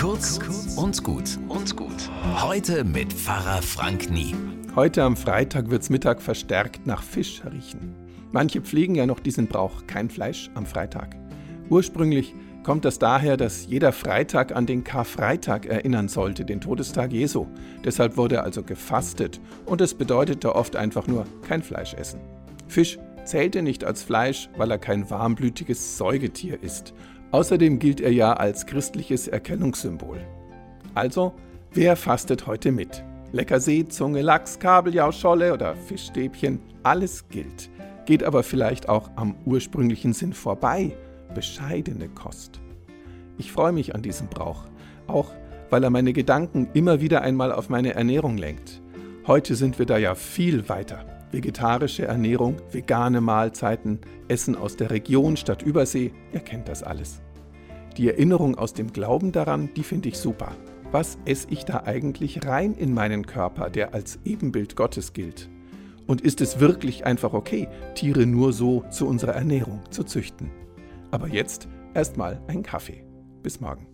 Kurz und gut und gut. Heute mit Pfarrer Frank Nie. Heute am Freitag wird's Mittag verstärkt nach Fisch riechen. Manche pflegen ja noch diesen Brauch, kein Fleisch am Freitag. Ursprünglich kommt das daher, dass jeder Freitag an den Karfreitag erinnern sollte, den Todestag Jesu. Deshalb wurde also gefastet und es bedeutete oft einfach nur kein Fleisch essen. Fisch zählte nicht als Fleisch, weil er kein warmblütiges Säugetier ist. Außerdem gilt er ja als christliches Erkennungssymbol. Also, wer fastet heute mit? Lecker Seezunge, Lachs, Kabeljau, Scholle oder Fischstäbchen, alles gilt. Geht aber vielleicht auch am ursprünglichen Sinn vorbei. Bescheidene Kost. Ich freue mich an diesem Brauch, auch weil er meine Gedanken immer wieder einmal auf meine Ernährung lenkt. Heute sind wir da ja viel weiter. Vegetarische Ernährung, vegane Mahlzeiten, Essen aus der Region statt Übersee, ihr kennt das alles. Die Erinnerung aus dem Glauben daran, die finde ich super. Was esse ich da eigentlich rein in meinen Körper, der als Ebenbild Gottes gilt? Und ist es wirklich einfach okay, Tiere nur so zu unserer Ernährung zu züchten? Aber jetzt erstmal ein Kaffee. Bis morgen.